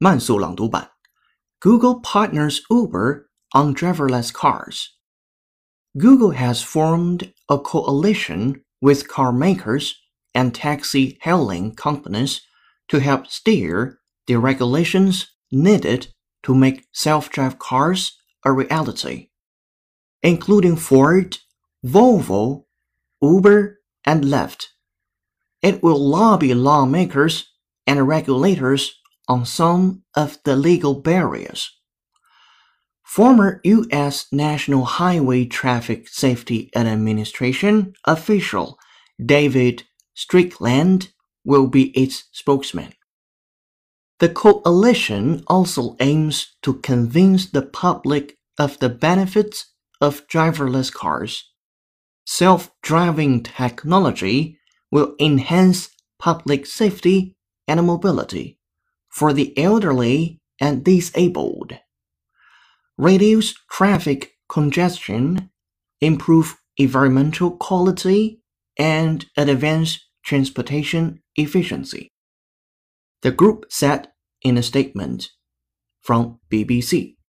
慢速朗读版：Google partners Uber on driverless cars. Google has formed a coalition with car makers and taxi hailing companies to help steer the regulations needed to make self-drive cars a reality, including Ford, Volvo, Uber, and Lyft. It will lobby lawmakers and regulators on some of the legal barriers. Former U.S. National Highway Traffic Safety Administration official David Strickland will be its spokesman. The coalition also aims to convince the public of the benefits of driverless cars. Self-driving technology will enhance public safety and mobility for the elderly and disabled. Reduce traffic congestion, improve environmental quality, and advance transportation efficiency. The group said in a statement from BBC.